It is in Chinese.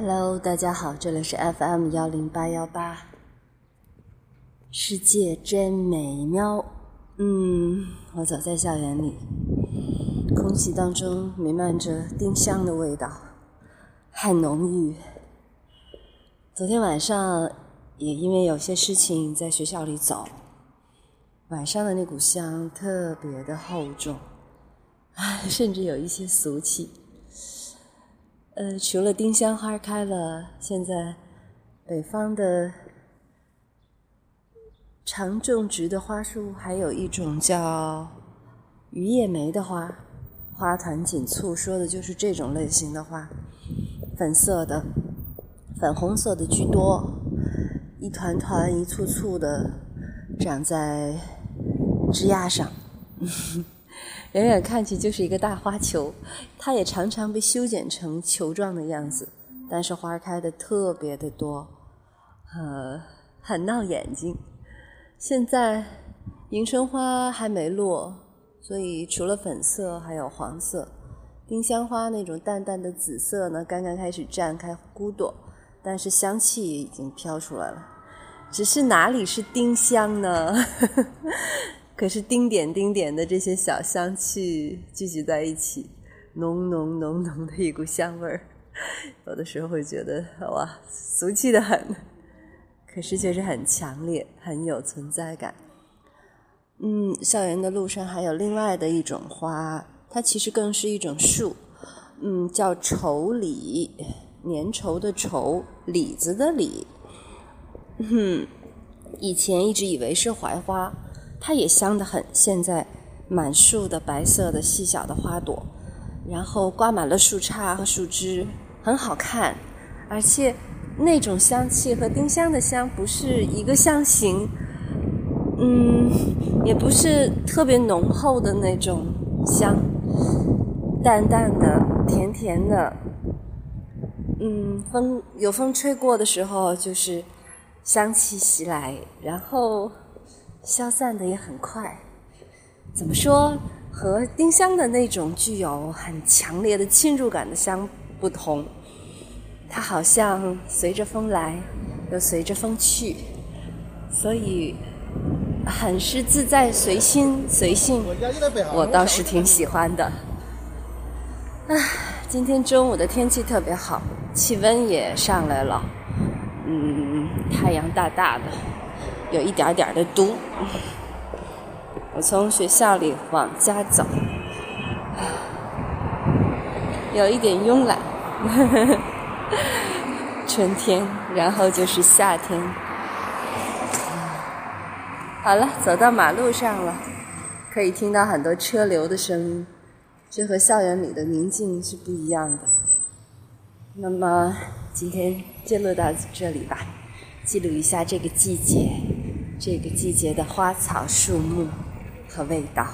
Hello，大家好，这里是 FM 幺零八幺八。世界真美妙。嗯，我走在校园里，空气当中弥漫着丁香的味道，很浓郁。昨天晚上也因为有些事情在学校里走，晚上的那股香特别的厚重，甚至有一些俗气。呃，除了丁香花开了，现在北方的常种植的花树，还有一种叫榆叶梅的花，花团锦簇，说的就是这种类型的花，粉色的、粉红色的居多，一团团、一簇簇的长在枝桠上。远远看去就是一个大花球，它也常常被修剪成球状的样子，但是花开的特别的多，呃，很闹眼睛。现在迎春花还没落，所以除了粉色还有黄色，丁香花那种淡淡的紫色呢，刚刚开始绽开骨朵，但是香气已经飘出来了。只是哪里是丁香呢？可是丁点丁点的这些小香气聚集在一起，浓浓浓浓的一股香味儿，有的时候会觉得哇，俗气的很，可是却是很强烈，很有存在感。嗯，校园的路上还有另外的一种花，它其实更是一种树，嗯，叫稠李，粘稠的稠，李子的李。嗯，以前一直以为是槐花。它也香得很，现在满树的白色的细小的花朵，然后挂满了树杈和树枝，很好看。而且那种香气和丁香的香不是一个香型，嗯，也不是特别浓厚的那种香，淡淡的、甜甜的。嗯，风有风吹过的时候，就是香气袭来，然后。消散的也很快，怎么说？和丁香的那种具有很强烈的侵入感的香不同，它好像随着风来，又随着风去，所以很是自在、随心、随性。我倒是挺喜欢的。唉，今天中午的天气特别好，气温也上来了，嗯，太阳大大的。有一点点的毒。我从学校里往家走，有一点慵懒。春天，然后就是夏天。好了，走到马路上了，可以听到很多车流的声音，这和校园里的宁静是不一样的。那么今天就录到这里吧，记录一下这个季节。这个季节的花草树木和味道。